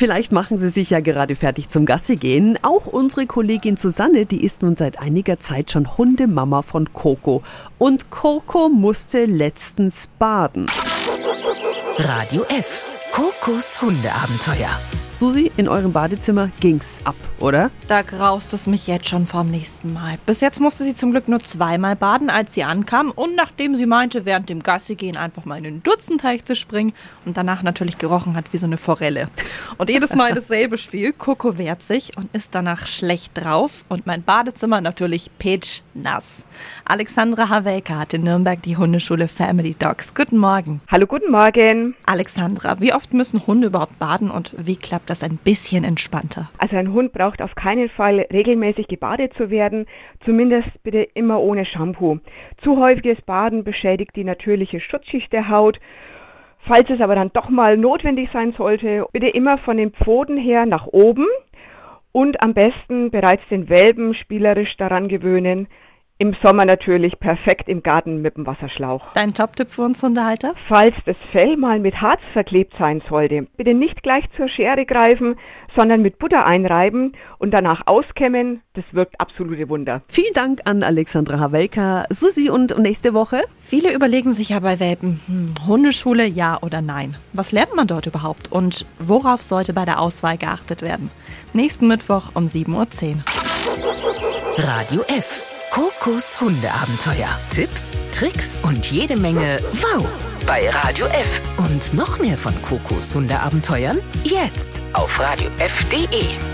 Vielleicht machen Sie sich ja gerade fertig zum Gassi gehen. Auch unsere Kollegin Susanne, die ist nun seit einiger Zeit schon Hundemama von Coco. Und Coco musste letztens baden. Radio F. Kokos Hundeabenteuer. Susi, in eurem Badezimmer ging's ab, oder? Da graust es mich jetzt schon vorm nächsten Mal. Bis jetzt musste sie zum Glück nur zweimal baden, als sie ankam und nachdem sie meinte, während dem Gassi gehen einfach mal in den Dutzendteich zu springen und danach natürlich gerochen hat wie so eine Forelle. Und jedes Mal dasselbe Spiel. Coco wehrt sich und ist danach schlecht drauf und mein Badezimmer natürlich pitch nass. Alexandra Havelka hat in Nürnberg die Hundeschule Family Dogs. Guten Morgen. Hallo, guten Morgen. Alexandra, wie oft müssen Hunde überhaupt baden und wie klappt das ein bisschen entspannter? Also ein Hund braucht auf keinen Fall regelmäßig gebadet zu werden, zumindest bitte immer ohne Shampoo. Zu häufiges Baden beschädigt die natürliche Schutzschicht der Haut. Falls es aber dann doch mal notwendig sein sollte, bitte immer von den Pfoten her nach oben und am besten bereits den Welpen spielerisch daran gewöhnen, im Sommer natürlich perfekt im Garten mit dem Wasserschlauch. Dein Top-Tipp für uns Hundehalter? Falls das Fell mal mit Harz verklebt sein sollte, bitte nicht gleich zur Schere greifen, sondern mit Butter einreiben und danach auskämmen. Das wirkt absolute Wunder. Vielen Dank an Alexandra Havelka. Susi, und nächste Woche? Viele überlegen sich ja bei Welpen, hm, Hundeschule ja oder nein. Was lernt man dort überhaupt und worauf sollte bei der Auswahl geachtet werden? Nächsten Mittwoch um 7.10 Uhr. Radio F. Kokos Hundeabenteuer. Tipps, Tricks und jede Menge Wow bei Radio F. Und noch mehr von Kokos Hundeabenteuern jetzt auf radiof.de.